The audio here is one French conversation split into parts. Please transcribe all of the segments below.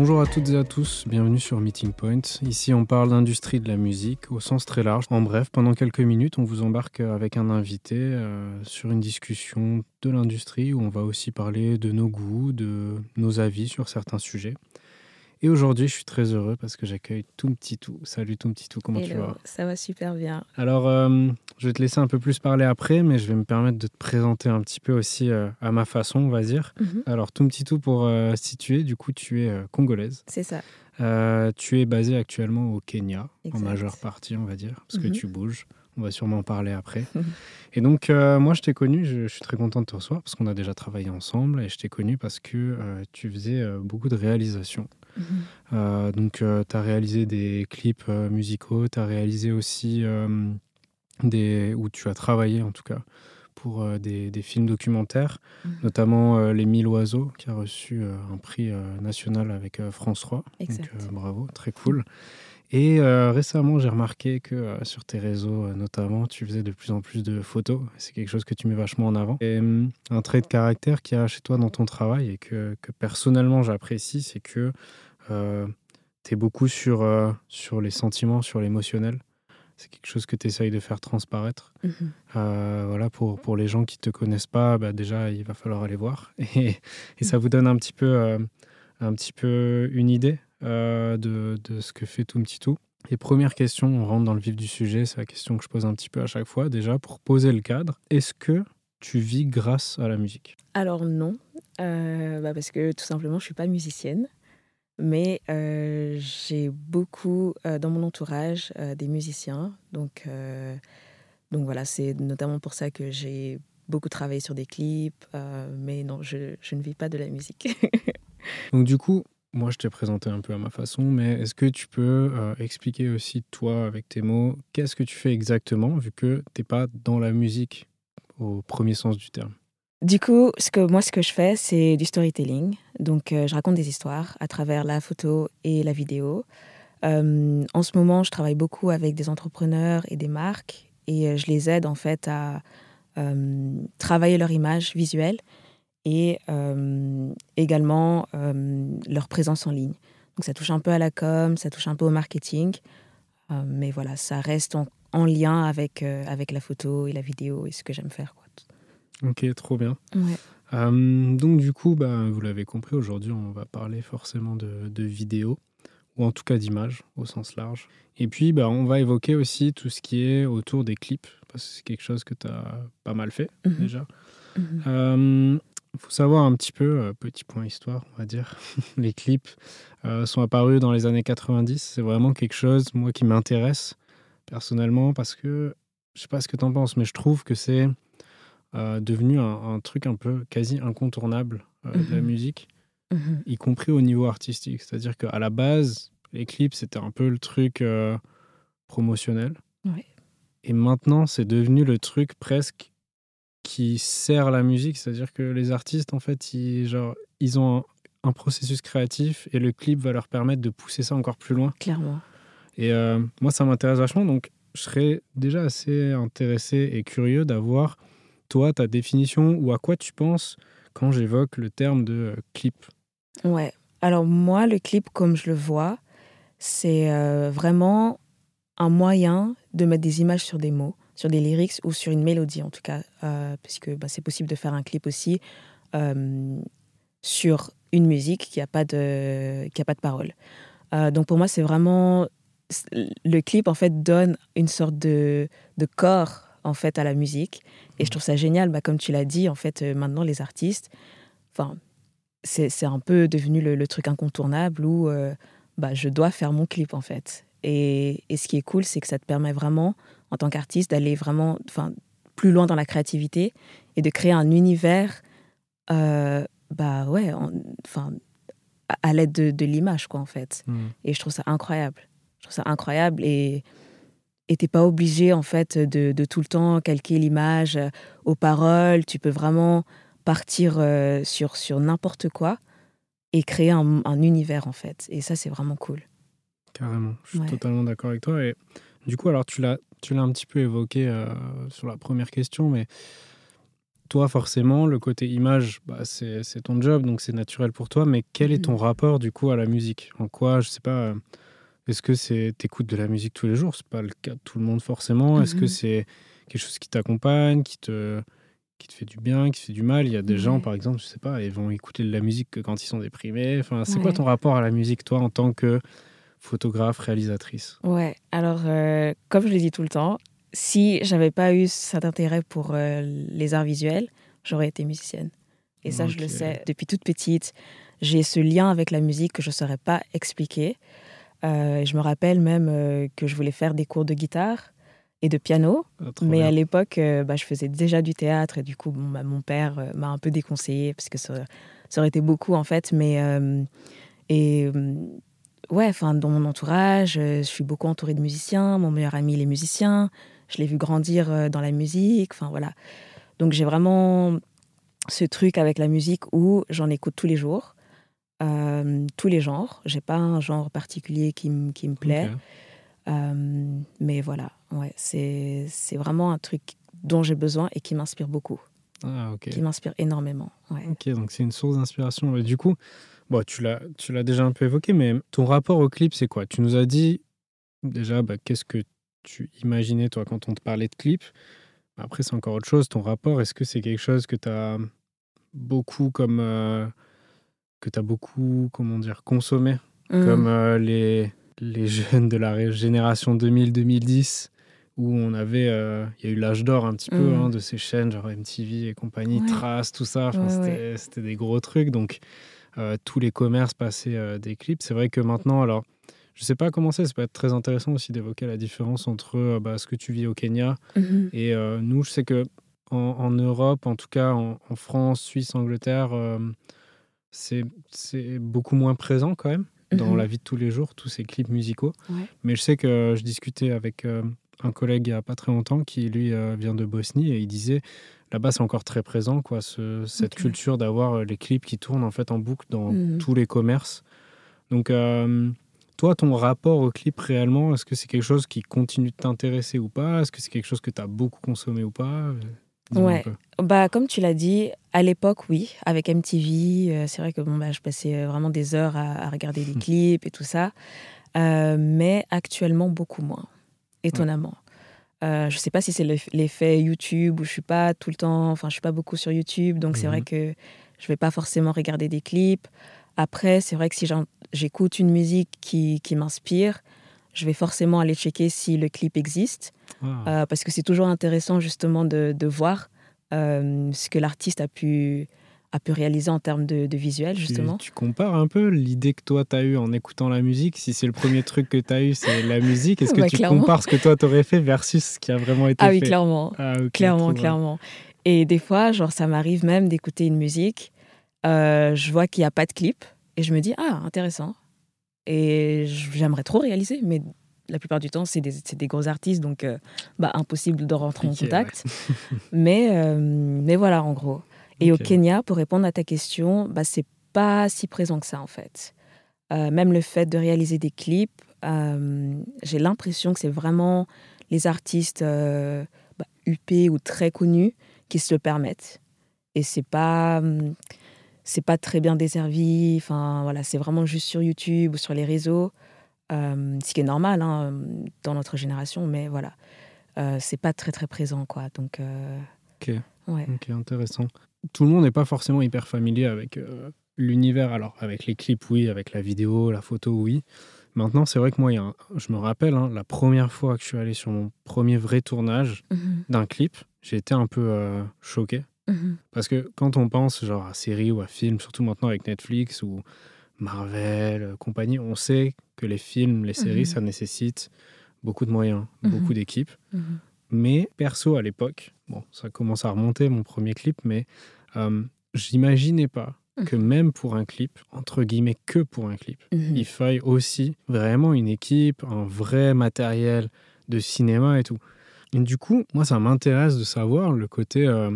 Bonjour à toutes et à tous, bienvenue sur Meeting Point. Ici on parle d'industrie de la musique au sens très large. En bref, pendant quelques minutes, on vous embarque avec un invité euh, sur une discussion de l'industrie où on va aussi parler de nos goûts, de nos avis sur certains sujets. Et aujourd'hui, je suis très heureux parce que j'accueille Tout. Salut Tout, comment tu vas? Ça va super bien. Alors, euh, je vais te laisser un peu plus parler après, mais je vais me permettre de te présenter un petit peu aussi euh, à ma façon, on va dire. Mhm. Alors, Tout, pour euh, situer, du coup, tu es congolaise. C'est ça. tu es basée actuellement au Kenya, en majeure partie, on va dire, parce que mhm. tu bouges. On va sûrement en parler après. et donc, moi, je t'ai connu, je, je, suis très content de te recevoir parce qu'on a déjà travaillé ensemble et je t'ai connu parce que tu faisais beaucoup de réalisations. Mhm. Euh, donc, euh, tu as réalisé des clips euh, musicaux, tu as réalisé aussi des. où tu as travaillé en tout cas pour des, des, films documentaires, mhm. notamment Les Mille Oiseaux, qui a reçu un prix national avec France 3. Donc, bravo, très cool. Et récemment, j'ai remarqué que sur tes réseaux, notamment, tu faisais de plus en plus de photos. C'est quelque chose que tu mets vachement en avant. Et un trait de caractère qu'il y a chez toi dans ton travail et que, que personnellement j'apprécie, c'est que euh, tu es beaucoup sur, euh, sur les sentiments, sur l'émotionnel. C'est quelque chose que tu essayes de faire transparaître. Mhm. Euh, voilà, pour, pour les gens qui ne te connaissent pas, bah déjà, il va falloir aller voir. Et, et ça vous donne un petit peu, un petit peu une idée de, de, ce que fait Tout Petit Tout. Et première question, on rentre dans le vif du sujet, c'est la question que je pose un petit peu à chaque fois, déjà, pour poser le cadre. Est-ce que tu vis grâce à la musique? Alors non, bah parce que tout simplement, je suis pas musicienne. Mais euh, j'ai beaucoup euh, dans mon entourage euh, des musiciens. Donc, donc voilà, c'est notamment pour ça que j'ai beaucoup travaillé sur des clips. mais non, je, je, ne vis pas de la musique. donc du coup, moi je t'ai présenté un peu à ma façon, mais est-ce que tu peux expliquer aussi toi avec tes mots, qu'est-ce que tu fais exactement vu que tu n'es pas dans la musique au premier sens du terme? Du coup, ce que, moi, ce que je fais, c'est du storytelling. Donc, euh, je raconte des histoires à travers la photo et la vidéo. Euh, en ce moment, je travaille beaucoup avec des entrepreneurs et des marques et euh, je les aide en fait à travailler leur image visuelle et également leur présence en ligne. Donc, ça touche un peu à la com, ça touche un peu au marketing, mais voilà, ça reste en, en lien avec, avec la photo et la vidéo et ce que j'aime faire. Quoi. Ok, trop bien. Euh, donc du coup, bah, vous l'avez compris, aujourd'hui on va parler forcément de, de vidéos, ou en tout cas d'images au sens large. Et puis bah, on va évoquer aussi tout ce qui est autour des clips, parce que c'est quelque chose que tu as pas mal fait mhm. déjà. Mhm. euh, faut savoir un petit peu, euh, petit point histoire, on va dire, les clips sont apparus dans les années 90. C'est vraiment quelque chose, moi, qui m'intéresse personnellement, parce que, je sais pas ce que tu en penses, mais je trouve que c'est euh, devenu un, truc un peu quasi incontournable euh, de la mhm. musique, mhm. y compris au niveau artistique. C'est-à-dire qu'à la base, les clips, c'était un peu le truc euh, promotionnel. Et maintenant, c'est devenu le truc presque qui sert la musique. C'est-à-dire que les artistes, en fait, ils, genre, ils ont un, processus créatif et le clip va leur permettre de pousser ça encore plus loin. Clairement. Et moi, ça m'intéresse vachement. Donc, je serais déjà assez intéressé et curieux d'avoir toi, ta définition ou à quoi tu penses quand j'évoque le terme de euh, clip Ouais. Alors moi, le clip, comme je le vois, c'est euh, vraiment un moyen de mettre des images sur des mots, sur des lyrics ou sur une mélodie en tout cas, euh, puisque bah, c'est possible de faire un clip aussi sur une musique qui n'a pas de qui a pas de parole. donc pour moi, c'est vraiment le clip en fait donne une sorte de, de corps en fait à la musique. Et je trouve ça génial, bah, comme tu l'as dit, en fait, euh, maintenant les artistes, enfin, c'est un peu devenu le, truc incontournable où euh, bah, je dois faire mon clip en fait. Et, et ce qui est cool, c'est que ça te permet vraiment, en tant qu'artiste, d'aller vraiment enfin, plus loin dans la créativité et de créer un univers, euh, bah ouais, enfin, à, l'aide de, de l'image, quoi, en fait. Mmh. Et je trouve ça incroyable. Je trouve ça incroyable et et t'es pas obligé en fait de, de, tout le temps calquer l'image euh, aux paroles. Tu peux vraiment partir euh, sur, sur n'importe quoi et créer un, un, univers en fait. Et ça, c'est vraiment cool. Carrément, je suis totalement d'accord avec toi. Et du coup, alors tu l'as, tu l'as un petit peu évoqué euh, sur la première question, mais toi, forcément, le côté image, bah, c'est ton job, donc c'est naturel pour toi. Mais quel est ton mmh. rapport, du coup, à la musique? En quoi, je sais pas, est-ce que c'est t'écoutes de la musique tous les jours? C'est pas le cas de tout le monde, forcément. Est-ce que mmh c'est quelque chose qui t'accompagne, qui te, qui te fait du bien, qui te fait du mal? Il y a des gens, par exemple, je sais pas, ils vont écouter de la musique que quand ils sont déprimés. Enfin, c'est quoi ton rapport à la musique, toi, en tant que photographe, réalisatrice Ouais, alors, euh, comme je le dis tout le temps, si j'avais pas eu cet intérêt pour euh, les arts visuels, j'aurais été musicienne. Et ça, je le sais depuis toute petite. J'ai ce lien avec la musique que je ne saurais pas expliquer. Euh, je me rappelle même que je voulais faire des cours de guitare et de piano. Ah, mais à l'époque, bah, je faisais déjà du théâtre et du coup, bon, bah, mon père m'a un peu déconseillé parce que ça, ça, aurait été beaucoup en fait. Mais et ouais, enfin, dans mon entourage, je suis beaucoup entourée de musiciens. Mon meilleur ami, il est musicien je l'ai vu grandir euh, dans la musique, enfin voilà. Donc j'ai vraiment ce truc avec la musique où j'en écoute tous les jours, euh, tous les genres. J'ai pas un genre particulier qui, qui me plaît. Euh, mais voilà, ouais, c'est vraiment un truc dont j'ai besoin et qui m'inspire beaucoup. Ah, Qui m'inspire énormément. Ouais. Ok, donc c'est une source d'inspiration. Du coup, bon, tu l'as déjà un peu évoqué, mais ton rapport au clip, c'est quoi? Tu nous as dit déjà bah, qu'est-ce que tu imaginais, toi, quand on te parlait de clips Après, c'est encore autre chose. Ton rapport, est-ce que c'est quelque chose que tu as beaucoup comme. Euh, que tu as beaucoup, comment dire, consommé? Mmh. Comme euh, les, les jeunes de la génération 2000-2010 où on avait, euh, il y a eu l'âge d'or un petit peu mmh. hein, de ces chaînes, genre MTV et compagnie, Trace, tout ça, c'était des gros trucs. Donc, tous les commerces passaient des clips. C'est vrai que maintenant, alors, je sais pas comment c'est, ça peut être très intéressant aussi d'évoquer la différence entre euh, bah, ce que tu vis au Kenya mhm. et euh, nous. Je sais que en, Europe, en tout cas en, France, Suisse, Angleterre, euh, c'est beaucoup moins présent quand même dans mhm. la vie de tous les jours, tous ces clips musicaux. Mais je sais que je discutais avec un collègue il n'y a pas très longtemps qui, lui, vient de Bosnie et il disait là-bas, c'est encore très présent, quoi, ce, cette culture d'avoir les clips qui tournent en fait en boucle dans mhm. tous les commerces. Donc, toi, ton rapport au clip réellement, est-ce que c'est quelque chose qui continue de t'intéresser ou pas? Est-ce que c'est quelque chose que tu as beaucoup consommé ou pas? Ouais, bah, comme tu l'as dit, à l'époque, oui, avec MTV, euh, c'est vrai que bon, bah, je passais euh, vraiment des heures à, regarder des clips et tout ça. Euh, mais actuellement, beaucoup moins, étonnamment. Je ne sais pas si c'est l'effet YouTube où je suis pas tout le temps, enfin, je suis pas beaucoup sur YouTube, donc c'est vrai mhm. que je vais pas forcément regarder des clips. Après, c'est vrai que si j'écoute une musique qui, qui m'inspire, je vais forcément aller checker si le clip existe. Ah. Euh, parce que c'est toujours intéressant justement de, de voir euh, ce que l'artiste a pu, a pu réaliser en termes de, de visuel, justement. Tu, compares un peu l'idée que toi, tu as eue en écoutant la musique. Si c'est le premier truc que tu as eu, c'est la musique. Est-ce que bah, tu compares ce que toi, tu aurais fait versus ce qui a vraiment été ah, fait oui, clairement. Ah, clairement, clairement. Et des fois, genre, ça m'arrive même d'écouter une musique euh, je vois qu'il n'y a pas de clip et je me dis, ah, intéressant. Et j'aimerais trop réaliser, mais la plupart du temps, c'est des, des, gros artistes, donc euh, bah, impossible de rentrer en contact. mais, euh, mais voilà, en gros. Et au Kenya, pour répondre à ta question, bah, c'est pas si présent que ça, en fait. même le fait de réaliser des clips, j'ai l'impression que c'est vraiment les artistes bah, UP ou très connus qui se le permettent. Et c'est pas c'est pas très bien desservi. Enfin, voilà, c'est vraiment juste sur YouTube ou sur les réseaux, euh, ce qui est normal hein, dans notre génération, mais voilà, euh, c'est pas très très présent, quoi. Donc, euh, ok, ouais. ok, intéressant. Tout le monde n'est pas forcément hyper familier avec l'univers. Alors, avec les clips, oui, avec la vidéo, la photo, oui. Maintenant, c'est vrai que moi, je me rappelle, hein, la première fois que je suis allé sur mon premier vrai tournage mhm. d'un clip, j'ai été un peu choqué Mhm. Parce que quand on pense genre à séries ou à films, surtout maintenant avec Netflix ou Marvel, euh, compagnie, on sait que les films, les séries, mhm. ça nécessite beaucoup de moyens, beaucoup d'équipes. Mais perso, à l'époque, bon, ça commence à remonter mon premier clip, mais euh, j'imaginais pas que même pour un clip, entre guillemets que pour un clip, il faille aussi vraiment une équipe, un vrai matériel de cinéma et tout. Et du coup, moi, ça m'intéresse de savoir le côté euh,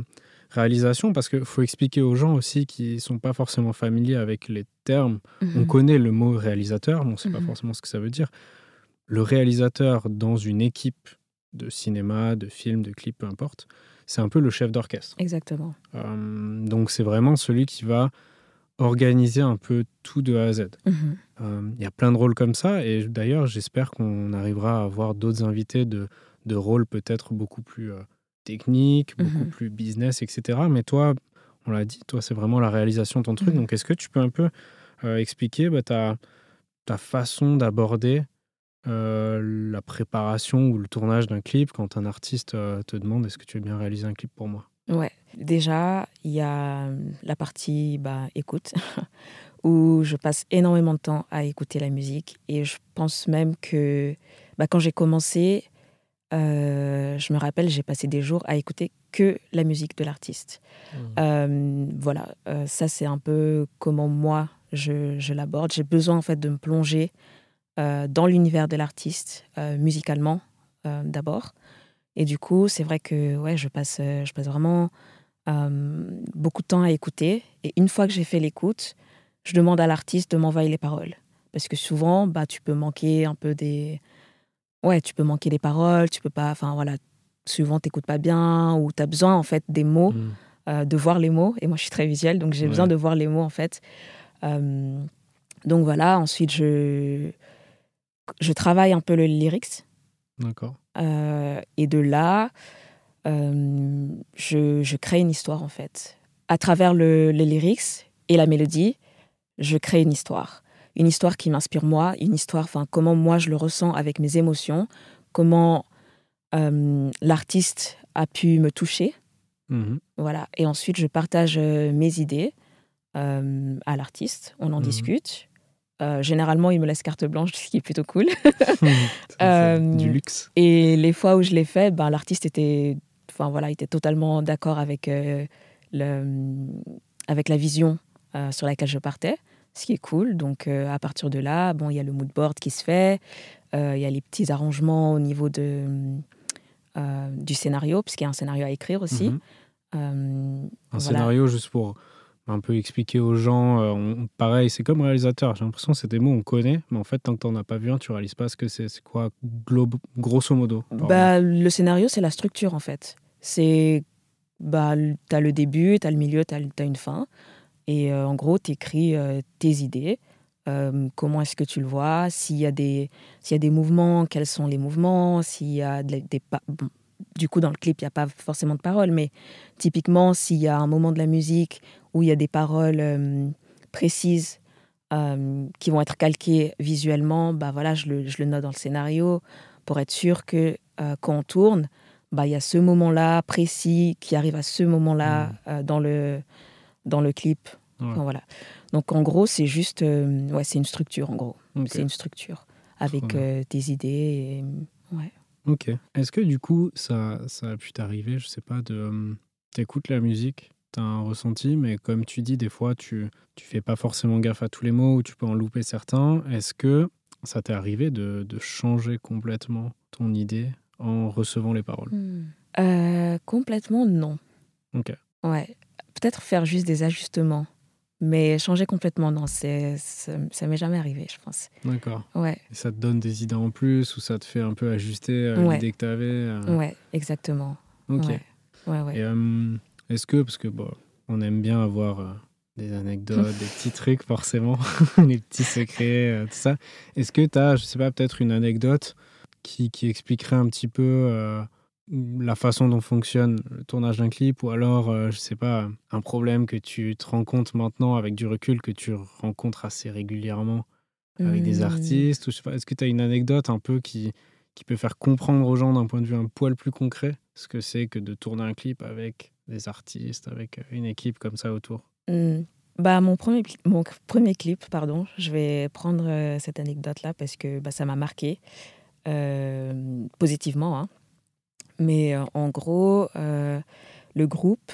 réalisation parce qu'il faut expliquer aux gens aussi qui ne sont pas forcément familiers avec les termes. On mhm. connaît le mot réalisateur, mais on ne sait pas forcément ce que ça veut dire. Le réalisateur dans une équipe de cinéma, de film, de clip, peu importe, c'est un peu le chef d'orchestre. Exactement. donc c'est vraiment celui qui va organiser un peu tout de A à Z. Mhm. Euh, il y a plein de rôles comme ça, et d'ailleurs, j'espère qu'on arrivera à avoir d'autres invités de, de rôles peut-être beaucoup plus euh, techniques, beaucoup mhm. plus business, etc. Mais toi, on l'a dit, toi, c'est vraiment la réalisation de ton truc. Mhm. Donc, est-ce que tu peux un peu euh, expliquer bah, ta, ta façon d'aborder la préparation ou le tournage d'un clip quand un artiste te demande est-ce que tu veux bien réaliser un clip pour moi? Ouais, déjà, il y a la partie bah, écoute, où je passe énormément de temps à écouter la musique. Et je pense même que bah, quand j'ai commencé, euh, je me rappelle, j'ai passé des jours à écouter que la musique de l'artiste. Mmh. Euh, voilà, euh, ça c'est un peu comment moi je, je l'aborde. J'ai besoin en fait de me plonger dans l'univers de l'artiste, musicalement d'abord. Et du coup, c'est vrai que ouais, je, passe, je passe vraiment beaucoup de temps à écouter. Et une fois que j'ai fait l'écoute, je demande à l'artiste de m'envoyer les paroles. Parce que souvent, bah, tu peux manquer un peu des. Ouais, tu peux manquer des paroles, tu peux pas. Enfin, voilà, souvent, tu n'écoutes pas bien ou tu as besoin, en fait, des mots, Mmh. euh, de voir les mots. Et moi, je suis très visuelle, donc j'ai besoin de voir les mots, en fait. Euh, donc voilà, ensuite, je, je travaille un peu le lyrics. D'accord. Euh, et de là, euh, je, je crée une histoire, en fait. À travers le, les lyrics et la mélodie, je crée une histoire. Une histoire qui m'inspire moi, une histoire, enfin, comment moi je le ressens avec mes émotions, comment euh, l'artiste a pu me toucher. Mmh Voilà. Et ensuite, je partage mes idées à l'artiste, on en Mhm. discute. Euh, généralement, il me laisse carte blanche, ce qui est plutôt cool. Euh, du luxe. Et les fois où je l'ai fait, ben, l'artiste était, enfin, voilà, était totalement d'accord avec, euh, le, avec la vision euh, sur laquelle je partais, ce qui est cool. Donc, à partir de là, bon, il y a le mood board qui se fait, il y a les petits arrangements au niveau de, du scénario, puisqu'il y a un scénario à écrire aussi. Mhm. Un voilà. scénario juste pour un peu expliquer aux gens. euh, pareil, c'est comme réalisateur. J'ai l'impression que c'est des mots on connaît, mais en fait, tant que tu n'en as pas vu un, tu réalises pas ce que c'est. C'est quoi, grosso modo. Bah, le scénario, c'est la structure en fait. C'est. Bah, tu as le début, tu as le milieu, tu as, une fin. Et euh, en gros, tu écris tes idées. Euh, comment est-ce que tu le vois? S'il y, a des- y a des mouvements, quels sont les mouvements? S'il y a des. pa- bon, du coup, dans le clip, il n'y a pas forcément de paroles, mais typiquement, s'il y a un moment de la musique où il y a des paroles euh, précises euh, qui vont être calquées visuellement, bah voilà, je le, je le note dans le scénario pour être sûr que euh, quand on tourne, bah, il y a ce moment-là précis qui arrive à ce moment-là Mm. euh, dans, le, dans le clip. Ouais. Enfin, voilà. Donc en gros, c'est juste, ouais, c'est une structure en gros. C'est une structure avec des idées. Et, ouais. Ok. Est-ce que du coup, ça, ça a pu t'arriver, je sais pas, de. T'écoutes la musique, t'as un ressenti, mais comme tu dis, des fois, tu, tu fais pas forcément gaffe à tous les mots ou tu peux en louper certains. Est-ce que ça t'est arrivé de, de changer complètement ton idée en recevant les paroles? Euh, complètement non. Ok. Ouais. Peut-être faire juste des ajustements. Mais changer complètement, non, c'est, ça, ça m'est jamais arrivé, je pense. D'accord. Ouais, Et ça te donne des idées en plus ou ça te fait un peu ajuster euh, Ouais. l'idée que tu avais ouais, exactement. Ok. Ouais, ouais, ouais. Et euh, est-ce que, parce que bon, on aime bien avoir euh, des anecdotes, des petits trucs forcément, les petits secrets, euh, tout ça. Est-ce que tu as, je sais pas, peut-être une anecdote qui, qui expliquerait un petit peu euh, la façon dont fonctionne le tournage d'un clip ou alors, je sais pas, un problème que tu te rends compte maintenant avec du recul que tu rencontres assez régulièrement avec des Hmm. artistes ou je sais pas, Est-ce que tu as une anecdote un peu qui, qui peut faire comprendre aux gens d'un point de vue un poil plus concret ce que c'est que de tourner un clip avec des artistes, avec euh, une équipe comme ça autour Hmm. Bah, mon, premier, mon premier clip, pardon, je vais prendre euh, cette anecdote-là parce que bah, ça m'a marqué euh, positivement. hein. Mais euh, en gros, le groupe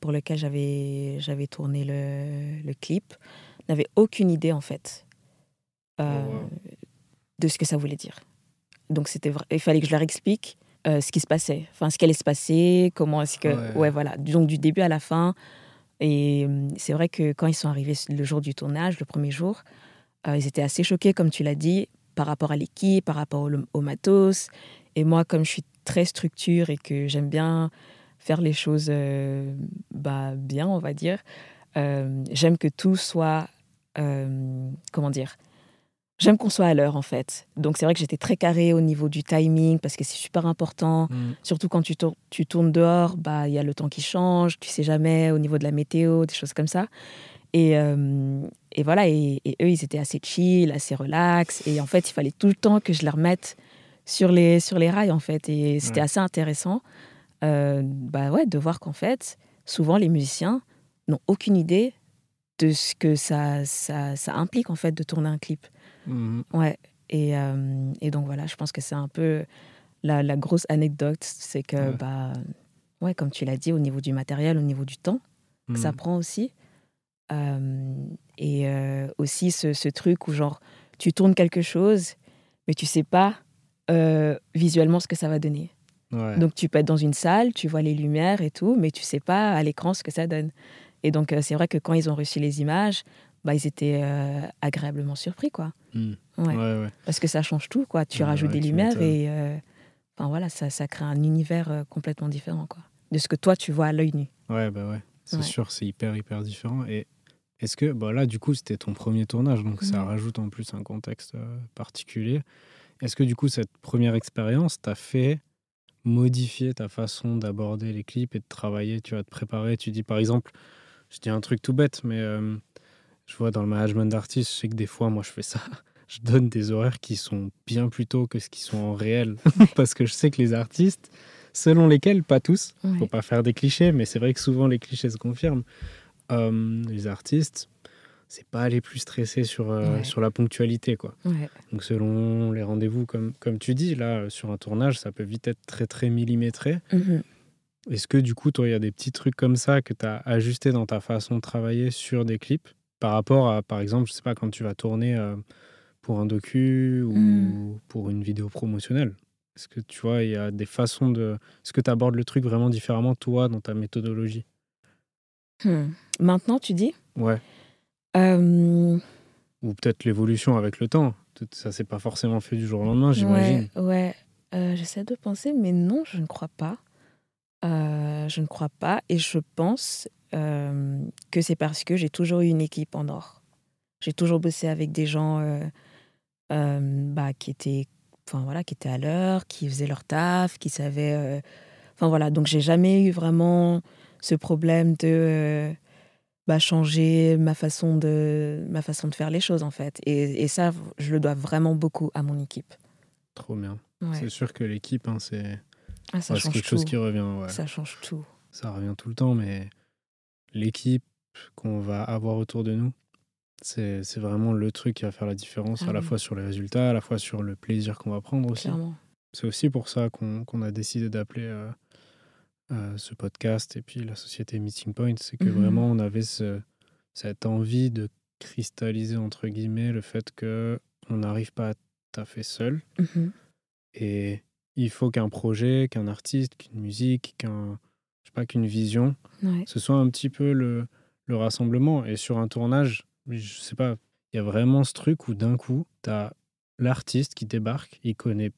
pour lequel j'avais tourné le, le clip n'avait aucune idée en fait Oh, wow. de ce que ça voulait dire. Donc c'était il fallait que je leur explique euh, ce qui se passait, enfin ce qui allait se passer, comment est-ce que Ouais. ouais. voilà, donc du début à la fin. Et hum, c'est vrai que quand ils sont arrivés le jour du tournage, le premier jour, euh, ils étaient assez choqués comme tu l'as dit par rapport à l'équipe, par rapport au, au matos. Et moi comme je suis très structure et que j'aime bien faire les choses euh, bah, bien, on va dire. J'aime que tout soit, comment dire, j'aime qu'on soit à l'heure en fait. Donc c'est vrai que j'étais très carré au niveau du timing parce que c'est super important. Mm. Surtout quand tu, tu tournes dehors, bah il y a le temps qui change, tu sais jamais au niveau de la météo, des choses comme ça. Et, et voilà, et, eux ils étaient assez chill, assez relax. Et en fait il fallait tout le temps que je les remette sur les, sur les rails en fait. Et c'était assez intéressant. bah ouais, de voir qu'en fait, souvent les musiciens n'ont aucune idée de ce que ça, ça, ça, implique en fait de tourner un clip. Mmh ouais. Et, euh, et, donc voilà, je pense que c'est un peu la, la grosse anecdote, c'est que, ouais. bah, ouais, comme tu l'as dit, au niveau du matériel, au niveau du temps, ça mmh. prend aussi. Euh, et euh, aussi ce, ce, truc où genre, tu tournes quelque chose, mais tu sais pas visuellement ce que ça va donner. Donc tu peux être dans une salle, tu vois les lumières et tout, mais tu sais pas à l'écran ce que ça donne. Et donc, c'est vrai que quand ils ont reçu les images, bah, ils étaient euh, agréablement surpris, quoi. Hmm. Ouais. Parce que ça change tout, quoi. Tu rajoutes des lumières et euh, enfin, voilà, ça, ça crée un univers complètement différent, quoi. De ce que toi, tu vois à l'œil nu. Ouais, bah ouais. C'est sûr, c'est hyper, hyper différent. Et est-ce que, bah là, du coup, c'était ton premier tournage, donc ça rajoute en plus un contexte particulier. Est-ce que, du coup, cette première expérience t'a fait modifier ta façon d'aborder les clips et de travailler, tu vas te préparer? Tu dis, par exemple, je dis un truc tout bête, mais euh, je vois dans le management d'artistes, je sais que des fois, moi, je fais ça. Je donne des horaires qui sont bien plus tôt que ce qui sont en réel. Parce que je sais que les artistes, selon lesquels, pas tous, il faut pas faire des clichés, mais c'est vrai que souvent les clichés se confirment. Euh, les artistes, c'est pas les plus stressés sur, euh, sur la ponctualité. Quoi. Donc selon les rendez-vous, comme, comme tu dis, là, sur un tournage, ça peut vite être très très millimétré. Mmh est-ce que du coup, toi, il y a des petits trucs comme ça que tu as ajusté dans ta façon de travailler sur des clips? Par rapport à, par exemple, je sais pas, quand tu vas tourner euh, pour un docu ou mmh. pour une vidéo promotionnelle Est-ce que tu vois, il y a des façons de. Est-ce que tu abordes le truc vraiment différemment, toi, dans ta méthodologie? Mmh. Maintenant, tu dis? Ouais. Ou peut-être l'évolution avec le temps. Ça s'est pas forcément fait du jour au lendemain, j'imagine. Ouais, ouais. Euh, j'essaie de penser, mais non, je ne crois pas. Euh, je ne crois pas et je pense euh, que c'est parce que j'ai toujours eu une équipe en or. J'ai toujours bossé avec des gens euh, bah, qui étaient enfin voilà qui étaient à l'heure, qui faisaient leur taf, qui savaient enfin voilà, donc j'ai jamais eu vraiment ce problème de bah, changer ma façon de ma façon de faire les choses en fait et, et ça je le dois vraiment beaucoup à mon équipe. Trop bien. C'est sûr que l'équipe hein, c'est ah, ça c'est quelque chose qui revient. Ça change tout. Ça revient tout le temps, mais l'équipe qu'on va avoir autour de nous, c'est vraiment le truc qui va faire la différence, à la fois sur les résultats, à la fois sur le plaisir qu'on va prendre aussi. C'est aussi pour ça qu'on a décidé d'appeler euh, euh, ce podcast et puis la société Meeting Point. C'est que mmh vraiment, on avait ce, cette envie de cristalliser, entre guillemets, le fait que on n'arrive pas à tout fait seul. Mmh et il faut qu'un projet, qu'un artiste, qu'une musique, qu'un, je sais pas, qu'une vision, ce soit un petit peu le, le rassemblement. Et sur un tournage, je sais pas, il y a vraiment ce truc où d'un coup, tu as l'artiste qui débarque, il connaît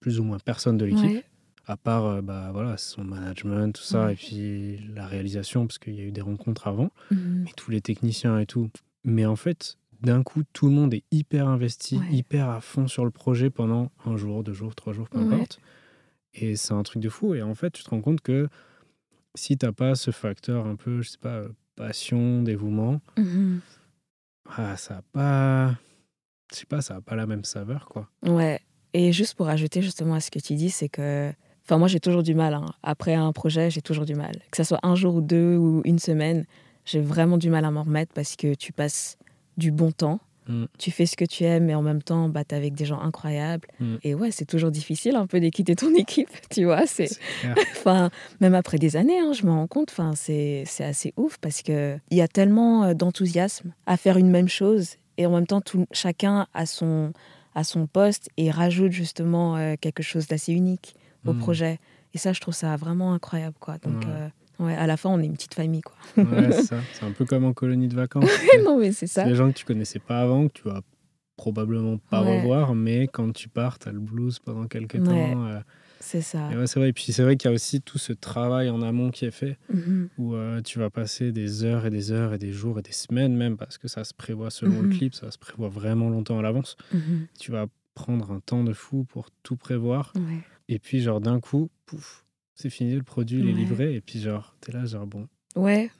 plus ou moins personne de l'équipe, à part euh, bah, voilà, son management, tout ça, et puis la réalisation, parce qu'il y a eu des rencontres avant, mmh. et tous les techniciens et tout. Mais en fait, d'un coup, tout le monde est hyper investi, hyper à fond sur le projet pendant un jour, deux jours, trois jours, peu importe. Et c'est un truc de fou. Et en fait, tu te rends compte que si t'as pas ce facteur un peu, je sais pas, passion, dévouement, mmh ah, ça a pas. Je sais pas, ça a pas la même saveur, quoi. Ouais. Et juste pour ajouter justement à ce que tu dis, c'est que. Enfin, moi, j'ai toujours du mal. Hein. Après un projet, j'ai toujours du mal. Que ce soit un jour ou deux ou une semaine, j'ai vraiment du mal à m'en remettre parce que tu passes du bon temps. Mm. Tu fais ce que tu aimes, mais en même temps, bah, tu avec des gens incroyables. Mm. Et ouais, c'est toujours difficile un peu de quitter ton équipe, tu vois. C'est, enfin, même après des années, hein, je me rends compte, enfin, c'est, c'est assez ouf parce qu'il y a tellement euh, d'enthousiasme à faire une même chose. Et en même temps, tout, chacun a son, a son poste et rajoute justement euh, quelque chose d'assez unique au mm. projet. Et ça, je trouve ça vraiment incroyable, quoi. Donc, euh, Ouais, à la fin, on est une petite famille, quoi. ouais, c'est ça. C'est un peu comme en colonie de vacances. non, mais c'est ça. Des gens que tu connaissais pas avant, que tu vas probablement pas revoir, mais quand tu pars, tu as le blues pendant quelques temps. Euh, C'est ça. Et ouais, c'est vrai. Et puis c'est vrai qu'il y a aussi tout ce travail en amont qui est fait, mm-hmm. où euh, tu vas passer des heures et des heures et des jours et des semaines même, parce que ça se prévoit selon le mm-hmm. clip, ça se prévoit vraiment longtemps à l'avance. Mm-hmm. Tu vas prendre un temps de fou pour tout prévoir. Et puis genre d'un coup, pouf, c'est fini, le produit il est livré. Et puis genre, t'es là, genre bon. Ouais.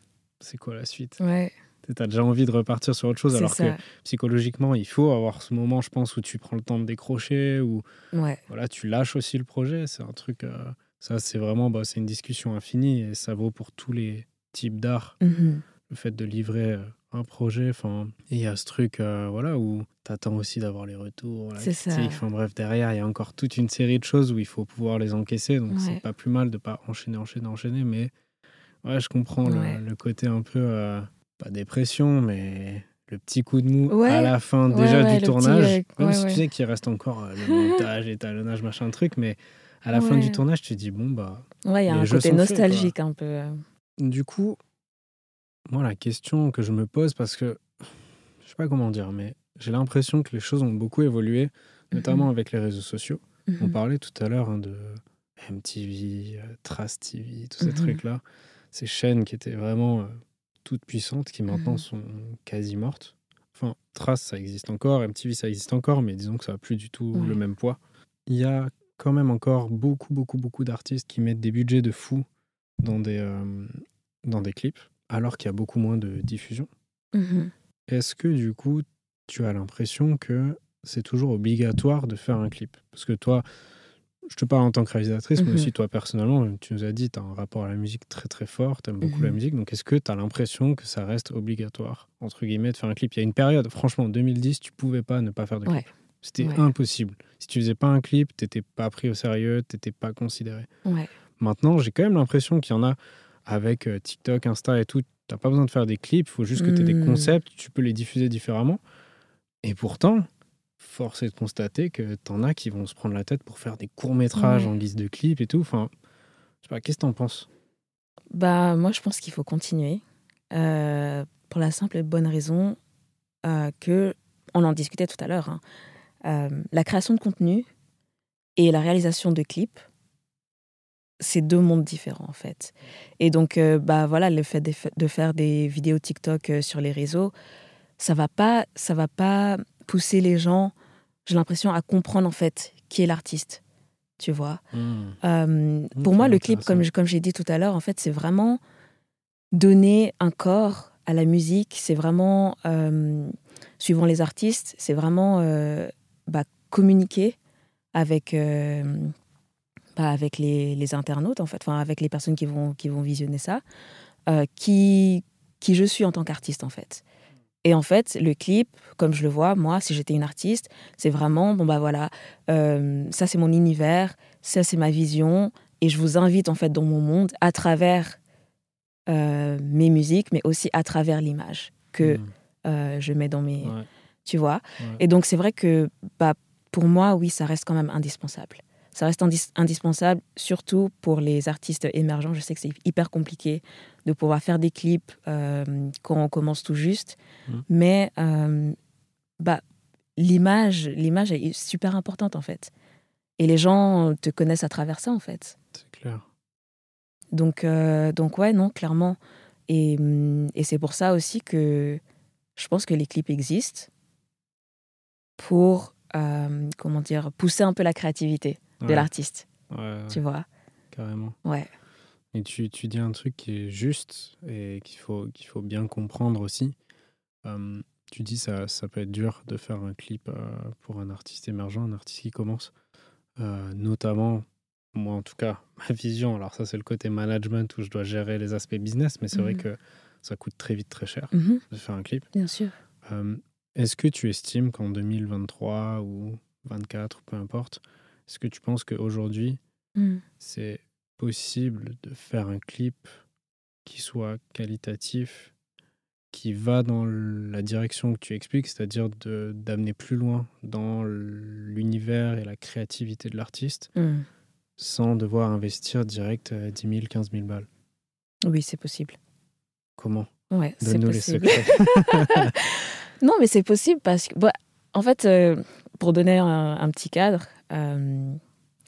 C'est quoi la suite? Ouais. Tu as déjà envie de repartir sur autre chose, alors que psychologiquement, il faut avoir ce moment, je pense, où tu prends le temps de décrocher, ou voilà, tu lâches aussi le projet. C'est un truc, euh, ça, c'est vraiment, bah, c'est une discussion infinie et ça vaut pour tous les types d'art. Mhm. Le fait de livrer euh, un projet, enfin, il y a ce truc, euh, voilà, où tu attends aussi d'avoir les retours, la critique. Enfin bref, derrière, il y a encore toute une série de choses où il faut pouvoir les encaisser. Donc c'est pas plus mal de pas enchaîner, enchaîner, enchaîner, mais ouais, je comprends le, côté un peu pas dépression, mais le petit coup de mou à la fin déjà du tournage. Même si tu sais qu'il reste encore euh, le montage, l'étalonnage, machin truc, mais à la fin du tournage, tu te dis bon bah. Ouais, il y a un côté nostalgique un peu. Euh. Du coup, moi la question que je me pose parce que je sais pas comment dire, mais j'ai l'impression que les choses ont beaucoup évolué, notamment mhm. avec les réseaux sociaux. On mhm. parlait tout à l'heure hein, de MTV, euh, Trace TV, tous ces mhm. trucs là, ces chaînes qui étaient vraiment toutes puissantes qui maintenant sont quasi mortes. Enfin, Trace, ça existe encore, MTV, ça existe encore, mais disons que ça n'a plus du tout le même poids. Il y a quand même encore beaucoup, beaucoup, beaucoup d'artistes qui mettent des budgets de fou dans des, euh, dans des clips, alors qu'il y a beaucoup moins de diffusion. Mmh Est-ce que du coup, tu as l'impression que c'est toujours obligatoire de faire un clip? Parce que toi, je te parle en tant que réalisatrice, mais mhm. aussi toi personnellement, tu nous as dit, tu as un rapport à la musique très très fort, tu aimes beaucoup la mhm. musique, donc est-ce que tu as l'impression que ça reste obligatoire, entre guillemets, de faire un clip? Il y a une période, franchement, en 2010, tu pouvais pas ne pas faire de clip. C'était impossible. Si tu faisais pas un clip, tu n'étais pas pris au sérieux, tu n'étais pas considéré. Maintenant, j'ai quand même l'impression qu'il y en a avec euh, TikTok, Insta et tout, tu n'as pas besoin de faire des clips, il faut juste que tu aies des hmm. concepts, tu peux les diffuser différemment. Et pourtant, force est de constater que t'en as qui vont se prendre la tête pour faire des courts-métrages en guise de clips et tout. Enfin, je sais pas, qu'est-ce que t'en penses? Bah, moi, je pense qu'il faut continuer. Euh, pour la simple et bonne raison euh, que, on en discutait tout à l'heure, hein, euh, la création de contenu et la réalisation de clips, c'est deux mondes différents en fait. Et donc, bah voilà, le fait de, faire des vidéos TikTok sur les réseaux, ça va pas, ça va pas pousser les gens, j'ai l'impression, à comprendre en fait qui est l'artiste. Tu vois. Euh, hmm, Pour moi, le clip, comme, comme j'ai dit tout à l'heure, en fait, c'est vraiment donner un corps à la musique. C'est vraiment, euh, suivant les artistes, c'est vraiment euh, bah, communiquer avec, bah, avec les, les, internautes, en fait, enfin, avec les personnes qui vont, qui vont visionner ça, qui, qui je suis en tant qu'artiste, en fait. Et en fait, le clip, comme je le vois, moi, si j'étais une artiste, c'est vraiment, bon bah voilà, euh, ça c'est mon univers, ça c'est ma vision, et je vous invite en fait dans mon monde à travers euh, mes musiques, mais aussi à travers l'image que mmh. euh, je mets dans mes... Tu vois? Et donc c'est vrai que bah, pour moi, oui, ça reste quand même indispensable ça reste indispensable, surtout pour les artistes émergents. Je sais que c'est hyper compliqué de pouvoir faire des clips euh, quand on commence tout juste, mmh. mais euh, bah, l'image, l'image est super importante en fait. Et les gens te connaissent à travers ça en fait. C'est clair. Donc, euh, donc ouais, non, clairement. Et, et c'est pour ça aussi que je pense que les clips existent pour, comment dire, pousser un peu la créativité de l'artiste. tu vois? Carrément. Ouais. Et tu, tu, dis un truc qui est juste et qu'il faut, qu'il faut bien comprendre aussi. tu dis ça, ça peut être dur de faire un clip euh, pour un artiste émergent, un artiste qui commence. Euh, notamment, moi en tout cas, ma vision, alors ça c'est le côté management où je dois gérer les aspects business, mais c'est vrai mmh que ça coûte très vite très cher mmh de faire un clip. Bien sûr. Est-ce que tu estimes qu'en 2023 ou 24, peu importe, est-ce que tu penses qu'aujourd'hui, mmh. c'est possible de faire un clip qui soit qualitatif, qui va dans la direction que tu expliques, c'est-à-dire d'amener plus loin dans l'univers et la créativité de l'artiste, mmh. sans devoir investir direct 10 000, 15 000 balles? Oui, c'est possible. Comment? Ouais, c'est possible. non, mais c'est possible parce que, bah, en fait, euh, pour donner un, petit cadre, euh,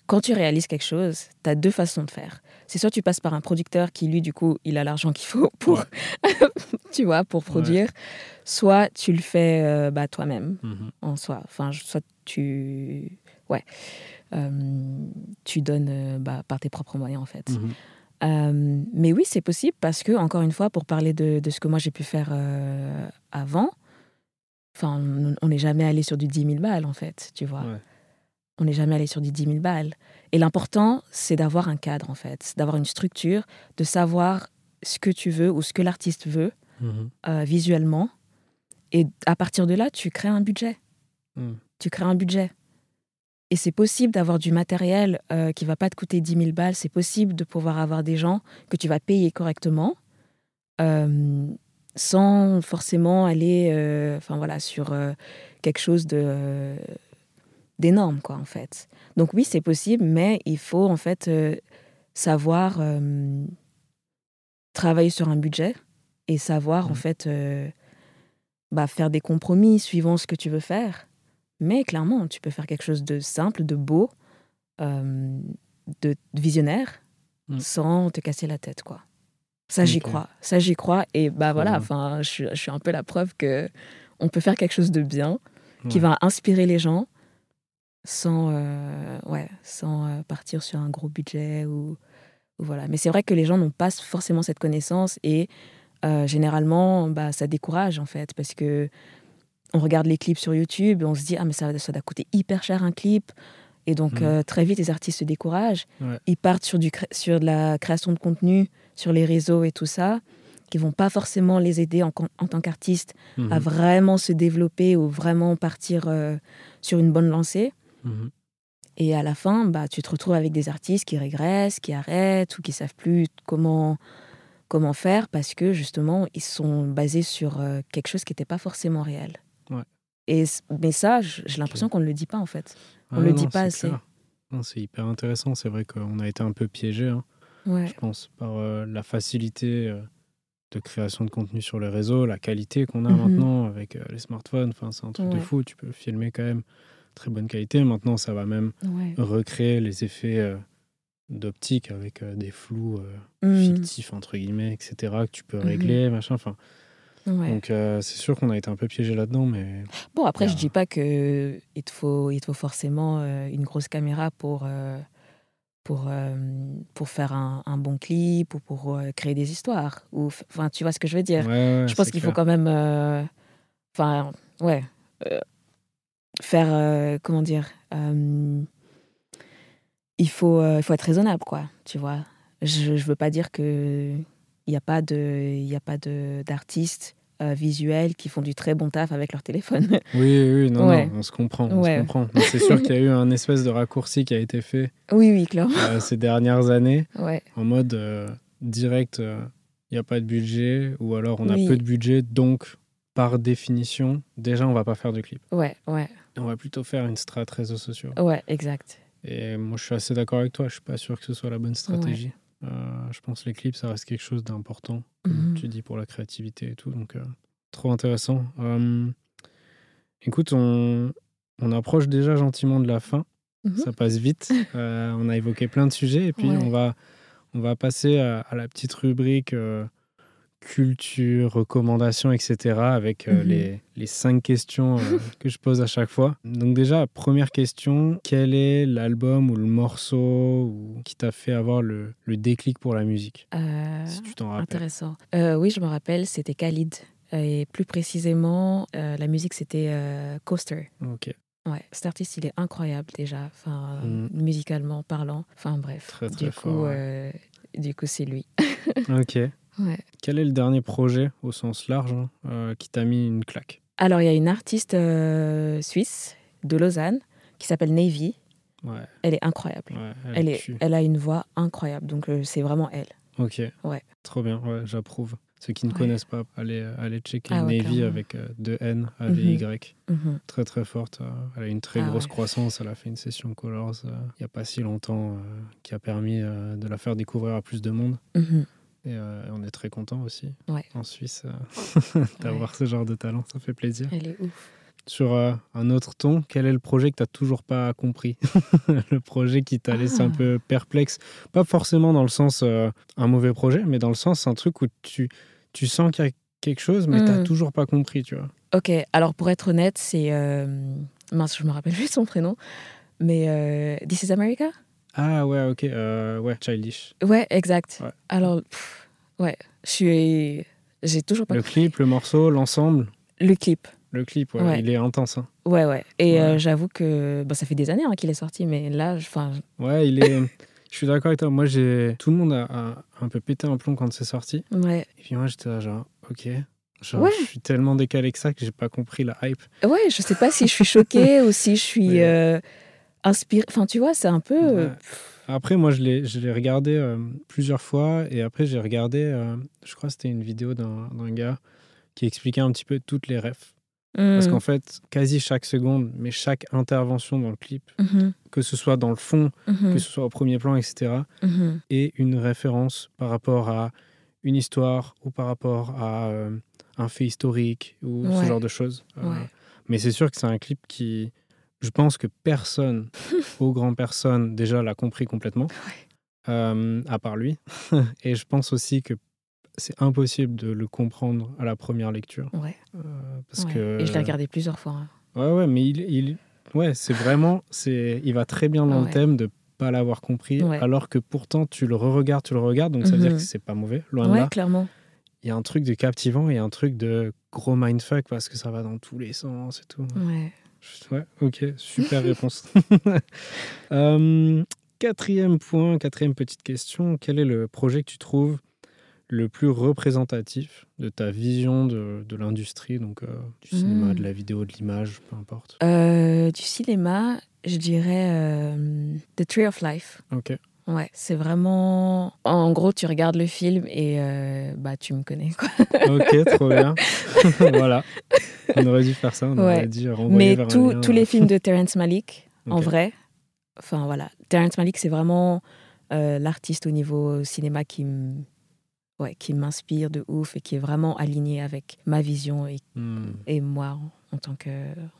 quand tu réalises quelque chose, tu as deux façons de faire. C'est soit tu passes par un producteur qui, lui, du coup, il a l'argent qu'il faut pour, tu vois, pour produire, soit tu le fais euh, bah, toi-même, mhm. en soi. Enfin, soit tu... Ouais. Euh, tu donnes bah, par tes propres moyens, en fait. Mhm. mais oui, c'est possible parce que, encore une fois, pour parler de, de ce que moi j'ai pu faire avant, enfin, on n'est jamais allé sur du 10 000 balles, en fait, tu vois on n'est jamais allé sur du 10 000 balles. Et l'important, c'est d'avoir un cadre, en fait, d'avoir une structure, de savoir ce que tu veux ou ce que l'artiste veut mhm. euh, visuellement. Et à partir de là, tu crées un budget. Mm. Tu crées un budget. Et c'est possible d'avoir du matériel euh, qui va pas te coûter 10 000 balles. C'est possible de pouvoir avoir des gens que tu vas payer correctement euh, sans forcément aller enfin voilà, sur quelque chose de d'énorme, quoi, en fait. Donc oui, c'est possible, mais il faut, en fait, euh, savoir euh, travailler sur un budget et savoir, en mmh. fait, euh, bah, faire des compromis suivant ce que tu veux faire. Mais clairement, tu peux faire quelque chose de simple, de beau, de visionnaire, mmh. sans te casser la tête, quoi. Ça, j'y crois. Ça, j'y crois. Et bah voilà, enfin, je, suis un peu la preuve que on peut faire quelque chose de bien, qui va inspirer les gens, sans, euh, ouais, sans euh, partir sur un gros budget. Ou, voilà. Mais c'est vrai que les gens n'ont pas forcément cette connaissance et euh, généralement, bah, ça décourage en fait parce que on regarde les clips sur YouTube et on se dit ah mais ça, ça doit coûter hyper cher un clip et donc mmh. très vite les artistes se découragent ils partent sur du sur de la création de contenu sur les réseaux et tout ça qui vont pas forcément les aider en, en tant qu'artistes à mmh. vraiment se développer ou vraiment partir sur une bonne lancée Mmh et à la fin, bah, tu te retrouves avec des artistes qui régressent, qui arrêtent ou qui savent plus comment, comment faire parce que justement, ils sont basés sur euh, quelque chose qui n'était pas forcément réel. Et, mais ça, j'ai l'impression qu'on ne le dit pas en fait. On ne le dit pas assez. C'est hyper intéressant. C'est vrai qu'on a été un peu piégé, hein, je pense, par euh, la facilité euh, de création de contenu sur les réseaux, la qualité qu'on a mmh maintenant avec les smartphones. Enfin, c'est un truc de fou. Tu peux filmer quand même très bonne qualité. Maintenant, ça va même recréer les effets euh, d'optique avec euh, des flous euh, mmh. fictifs, entre guillemets, etc., que tu peux mmh régler, machin. Enfin, Donc, c'est sûr qu'on a été un peu piégé là-dedans, mais... Bon, après, je dis pas qu'il te, faut, il te faut forcément une grosse caméra pour, pour, pour faire un, un, bon clip ou pour créer des histoires. Ou, enfin, tu vois ce que je veux dire? Je pense qu'il faut quand même... Enfin, ouais faire, euh, comment dire, euh, il, faut, euh, il faut être raisonnable, quoi, tu vois. Je ne veux pas dire qu'il n'y a pas d'artistes visuels qui font du très bon taf avec leur téléphone. Oui, oui, non, non on se comprend. comprend. C'est sûr qu'il y a eu un espèce de raccourci qui a été fait. Oui, oui, clairement. ces dernières années, en mode direct, il n'y a pas de budget, ou alors on a peu de budget, donc par définition, déjà, on va pas faire de clip. Ouais, ouais. On va plutôt faire une strat réseaux sociaux. Ouais, exact. Et moi, je suis assez d'accord avec toi. Je suis pas sûr que ce soit la bonne stratégie. Euh, je pense que les clips, ça reste quelque chose d'important, comme mhm. tu dis, pour la créativité et tout. Donc, euh, trop intéressant. Euh, écoute, on, on, approche déjà gentiment de la fin. Mhm. Ça passe vite. on a évoqué plein de sujets. Et puis, on, va, on va passer à, à la petite rubrique culture, recommandations, etc. avec euh, mhm. les, les, cinq questions euh, que je pose à chaque fois. Donc déjà, première question, quel est l'album ou le morceau qui t'a fait avoir le, le, déclic pour la musique? Euh, Si tu t'en rappelles. Intéressant. oui, je me rappelle, c'était Khalid. Et plus précisément, la musique, c'était Coaster. Ok. Ouais, cet artiste, il est incroyable déjà, enfin, mm. musicalement parlant. Enfin bref, très, très du, fort, coup, du coup, c'est lui. ok. Quel est le dernier projet au sens large hein, euh, qui t'a mis une claque? Alors, il y a une artiste euh, suisse de Lausanne qui s'appelle Navy. Elle est incroyable. elle, est, elle a une voix incroyable. Donc, euh, c'est vraiment elle. Ok. Ouais. Trop bien. j'approuve. Ceux qui ne connaissent pas, allez, allez checker ah Navy avec deux N, A, V, Y. Mhm. Mhm. Très, très forte. elle a une très ah grosse croissance. Elle a fait une session Colors il n'y a pas si longtemps qui a permis de la faire découvrir à plus de monde. Mhm. Et euh, on est très content aussi en Suisse euh, d'avoir ce genre de talent, ça fait plaisir. Elle est ouf. sur euh, un autre ton, quel est le projet que tu n'as toujours pas compris? Le projet qui t'a laissé un ah. peu perplexe. Pas forcément dans le sens un mauvais projet, mais dans le sens un truc où tu, tu sens qu'il y a quelque chose, mais tu n'as hmm. toujours pas compris, tu vois. Ok, alors pour être honnête, c'est. Mince, je me rappelle juste son prénom, mais This is America? Ah ouais, ok, ouais, Childish. Ouais, exact. Alors, ouais, je suis. J'ai toujours pas Le clip, le morceau, l'ensemble? Le clip. Le clip, ouais, il est intense. Hein. Ouais, ouais. Et euh, j'avoue que bon, ça fait des années hein, qu'il est sorti, mais là, enfin. Ouais, il est. je suis d'accord avec toi. Moi, j'ai. Tout le monde a, un peu pété un plomb quand c'est sorti. Ouais. Et puis moi, j'étais là, genre, ok. Genre, je suis tellement décalé que ça que j'ai pas compris la hype. Ouais, je sais pas si je suis choquée ou si je suis euh, inspirée. Enfin, tu vois, c'est un peu. Euh, après, moi, je l'ai regardé plusieurs fois et après, j'ai regardé, je crois que c'était une vidéo d'un gars qui expliquait un petit peu toutes les refs. Parce mm. qu'en fait, quasi chaque seconde, mais chaque intervention dans le clip, mm-hmm. que ce soit dans le fond, mm-hmm. que ce soit au premier plan, etc., mm-hmm. est une référence par rapport à une histoire ou par rapport à euh, un fait historique ou ce genre de choses. Euh, mais c'est sûr que c'est un clip qui, je pense que personne, aux grandes personnes, déjà l'a compris complètement, euh, à part lui. Et je pense aussi que c'est impossible de le comprendre à la première lecture. Ouais. Euh, parce que... Et je l'ai regardé plusieurs fois. Hein. Ouais, ouais, mais il, il... ouais, c'est vraiment, c'est, il va très bien dans le thème de pas l'avoir compris, alors que pourtant tu le re-regardes, tu le regardes, donc ça veut dire que mhm. c'est pas mauvais, loin de là. clairement. Il y a un truc de captivant et un truc de gros mindfuck parce que ça va dans tous les sens et tout. Ouais. Ouais, ok, super réponse. Euh, quatrième point, quatrième petite question, quel est le projet que tu trouves le plus représentatif de ta vision de, de l'industrie, donc euh, du cinéma, de hmm. la vidéo, de l'image, peu importe? Euh, Du cinéma, je dirais The Tree of Life. Ok. Ouais, c'est vraiment. En gros, tu regardes le film et bah tu me connais quoi. ok, trop bien. voilà. On aurait dû faire ça, on aurait dû renvoyer Mais tous les films de Terrence Malick, en vrai, enfin voilà, Terrence Malick, c'est vraiment l'artiste au niveau cinéma qui me ouais, qui m'inspire de ouf et qui est vraiment aligné avec ma vision et, hmm. et moi en tant que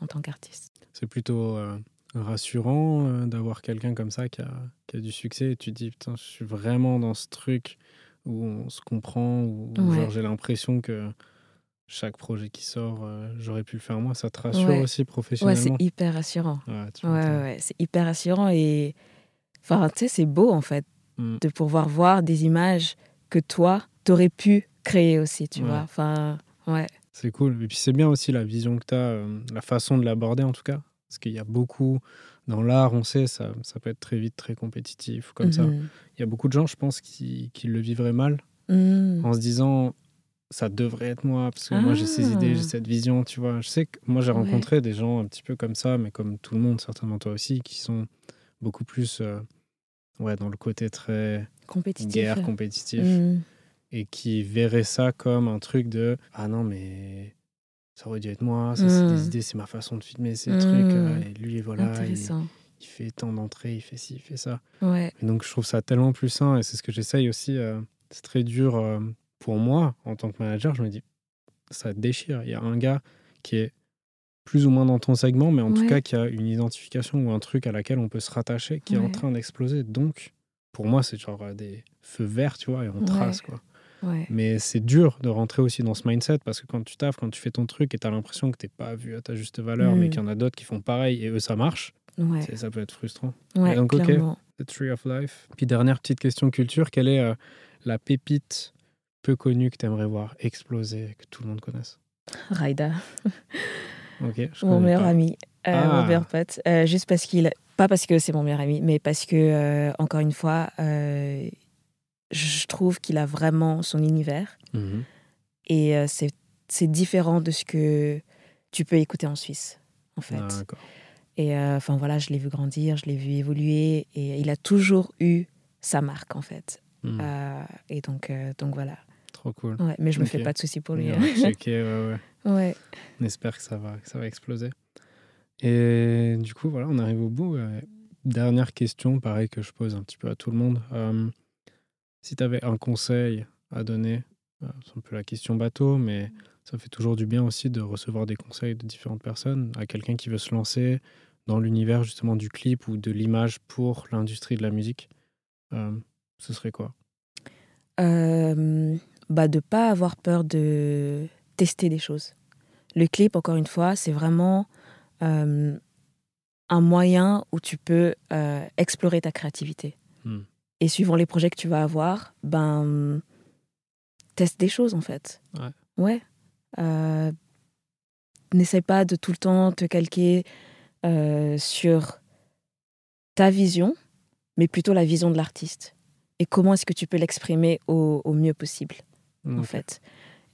en tant qu'artiste. C'est plutôt euh, rassurant euh, d'avoir quelqu'un comme ça qui a, qui a, du succès et tu te dis putain je suis vraiment dans ce truc où on se comprend où j'ai l'impression que chaque projet qui sort, euh, j'aurais pu le faire moi. Ça te rassure aussi professionnellement. Ouais, c'est hyper rassurant. Ouais, ouais, c'est hyper rassurant et enfin, tu sais, c'est beau en fait hmm. de pouvoir voir des images que toi, t'aurais pu créer aussi, tu vois. Enfin, ouais. C'est cool. Et puis c'est bien aussi la vision que tu as, euh, la façon de l'aborder en tout cas. Parce qu'il y a beaucoup, dans l'art, on sait, ça, ça peut être très vite très compétitif, comme ça. Mhm. Il y a beaucoup de gens, je pense, qui, qui le vivraient mal mhm. en se disant ça devrait être moi, parce que moi j'ai ces idées, j'ai ah. cette vision, tu vois. Je sais que moi j'ai rencontré des gens un petit peu comme ça, mais comme tout le monde, certainement toi aussi, qui sont beaucoup plus euh, ouais, dans le côté très compétitif. guerre, compétitif. Mhm et qui verrait ça comme un truc de ah non mais ça aurait dû être moi, ça c'est des hmm. idées, c'est ma façon de filmer ces trucs euh, et lui voilà il, il, fait tant d'entrées, il fait ci, il fait ça. Ouais. donc je trouve ça tellement plus sain et c'est ce que j'essaye aussi. Euh, c'est très dur euh, pour moi en tant que manager. Je me dis ça déchire. Il y a un gars qui est plus ou moins dans ton segment, mais en tout cas qui a une identification ou un truc à laquelle on peut se rattacher, qui est en train d'exploser. Donc pour moi c'est genre des feux verts, tu vois, et on trace quoi. Mais c'est dur de rentrer aussi dans ce mindset parce que quand tu taffes, quand tu fais ton truc et tu as l'impression que tu n'es pas vu à ta juste valeur, mais mm. qu'il y en a d'autres qui font pareil et eux, ça marche, ça peut être frustrant. donc, ok, The Tree of Life. Puis, dernière petite question culture quelle est euh, la pépite peu connue que tu aimerais voir exploser, que tout le monde connaisse? Raida. ok, mon meilleur ami, euh, mon ah. meilleur pote. Euh, juste parce qu'il. Pas parce que c'est mon meilleur ami, mais parce que, encore une fois, je trouve qu'il a vraiment son univers. Mhm. Et euh, c'est différent de ce que tu peux écouter en Suisse, en fait. Ah, et euh, enfin voilà, je l'ai vu grandir, je l'ai vu évoluer, et il a toujours eu sa marque, en fait. Mhm. Euh, et donc, donc voilà. Trop cool. Ouais, mais je me fais pas de soucis pour lui. Hein. ok, ouais, ouais. ouais. On espère que ça va, que ça va exploser. Et du coup, voilà, on arrive au bout. Dernière question, pareil que je pose un petit peu à tout le monde. Si tu avais un conseil à donner c'est un peu la question bateau, mais ça fait toujours du bien aussi de recevoir des conseils de différentes personnes. À quelqu'un qui veut se lancer dans l'univers justement du clip ou de l'image pour l'industrie de la musique, ce serait quoi? Euh, bah De pas avoir peur de tester des choses. Le clip, encore une fois, c'est vraiment un moyen où tu peux euh, explorer ta créativité. Hmm. Et suivant les projets que tu vas avoir, ben, teste des choses en fait. Ouais. ouais. Euh, n'essaie pas de tout le temps te calquer euh, sur ta vision, mais plutôt la vision de l'artiste. Et comment est-ce que tu peux l'exprimer au, mieux possible, en fait.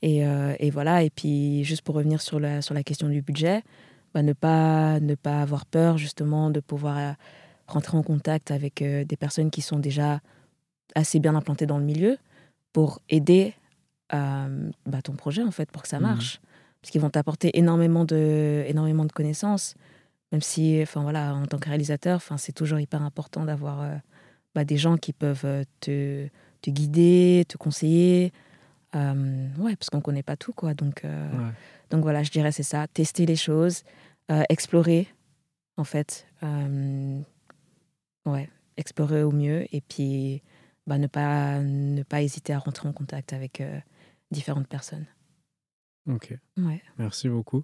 Et, et, voilà, et puis juste pour revenir sur la, sur la question du budget, bah, ne, pas, ne pas avoir peur justement de pouvoir euh, rentrer en contact avec euh, des personnes qui sont déjà assez bien implantées dans le milieu pour aider euh, bah, ton projet en fait pour que ça mmh. marche parce qu'ils vont t'apporter énormément de énormément de connaissances même si enfin voilà en tant que réalisateur enfin c'est toujours hyper important d'avoir bah, des gens qui peuvent te, te guider te conseiller ouais parce qu'on connaît pas tout quoi donc donc voilà je dirais c'est ça tester les choses euh, explorer, en fait. Euh, ouais, explorer au mieux et puis bah, ne, pas, ne pas hésiter à rentrer en contact avec euh, différentes personnes. Ok. Ouais. Merci beaucoup.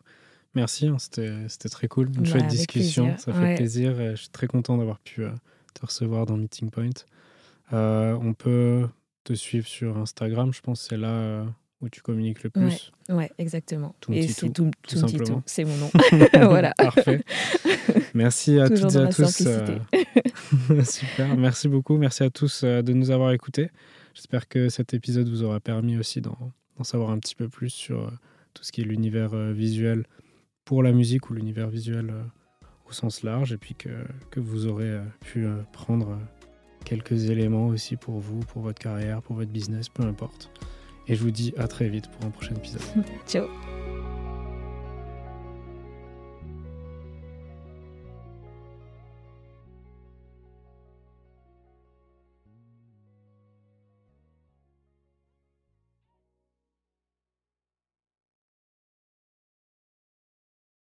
Merci, hein, c'était très cool. Une bah, chouette discussion. Ça fait plaisir. je suis très content d'avoir pu te recevoir dans Meeting Point. on peut te suivre sur Instagram, je pense c'est là où tu communiques le plus. Ouais, exactement. et c'est tout, tout, simplement. C'est mon nom. voilà. Parfait. Merci à toutes et à tous. Euh, super. Merci beaucoup. Merci à tous euh, de nous avoir écoutés. J'espère que cet épisode vous aura permis aussi d'en savoir un petit peu plus sur euh, tout ce qui est l'univers visuel pour la musique ou l'univers visuel au sens large et puis que, que vous aurez pu prendre quelques éléments aussi pour vous, pour votre carrière, pour votre business, peu importe. Et je vous dis à très vite pour un prochain épisode. Ciao